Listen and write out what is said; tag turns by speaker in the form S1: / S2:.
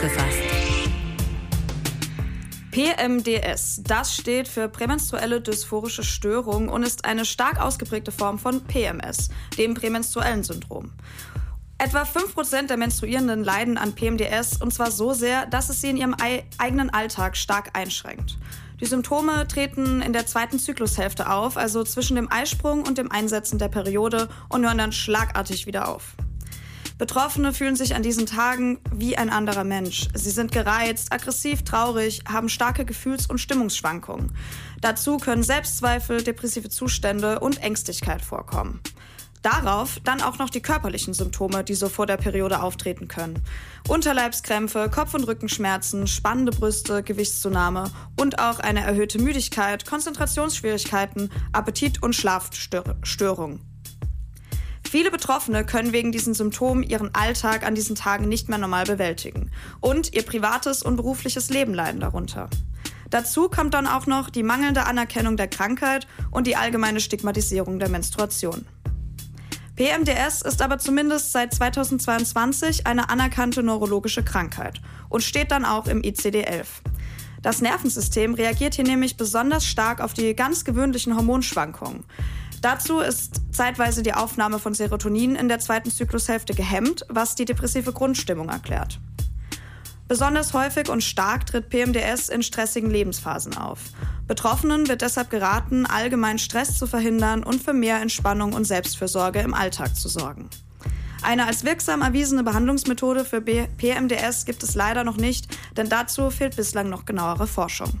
S1: gefasst.
S2: PMDS, das steht für prämenstruelle dysphorische Störung und ist eine stark ausgeprägte Form von PMS, dem prämenstruellen Syndrom. Etwa 5% der Menstruierenden leiden an PMDS und zwar so sehr, dass es sie in ihrem eigenen Alltag stark einschränkt. Die Symptome treten in der zweiten Zyklushälfte auf, also zwischen dem Eisprung und dem Einsetzen der Periode und hören dann schlagartig wieder auf. Betroffene fühlen sich an diesen Tagen wie ein anderer Mensch. Sie sind gereizt, aggressiv, traurig, haben starke Gefühls- und Stimmungsschwankungen. Dazu können Selbstzweifel, depressive Zustände und Ängstlichkeit vorkommen. Darauf dann auch noch die körperlichen Symptome, die so vor der Periode auftreten können. Unterleibskrämpfe, Kopf- und Rückenschmerzen, spannende Brüste, Gewichtszunahme und auch eine erhöhte Müdigkeit, Konzentrationsschwierigkeiten, Appetit- und Schlafstörungen. Viele Betroffene können wegen diesen Symptomen ihren Alltag an diesen Tagen nicht mehr normal bewältigen und ihr privates und berufliches Leben leiden darunter. Dazu kommt dann auch noch die mangelnde Anerkennung der Krankheit und die allgemeine Stigmatisierung der Menstruation. PMDS ist aber zumindest seit 2022 eine anerkannte neurologische Krankheit und steht dann auch im ICD-11. Das Nervensystem reagiert hier nämlich besonders stark auf die ganz gewöhnlichen Hormonschwankungen. Dazu ist zeitweise die Aufnahme von Serotonin in der zweiten Zyklushälfte gehemmt, was die depressive Grundstimmung erklärt. Besonders häufig und stark tritt PMDS in stressigen Lebensphasen auf. Betroffenen wird deshalb geraten, allgemein Stress zu verhindern und für mehr Entspannung und Selbstfürsorge im Alltag zu sorgen. Eine als wirksam erwiesene Behandlungsmethode für PMDS gibt es leider noch nicht, denn dazu fehlt bislang noch genauere Forschung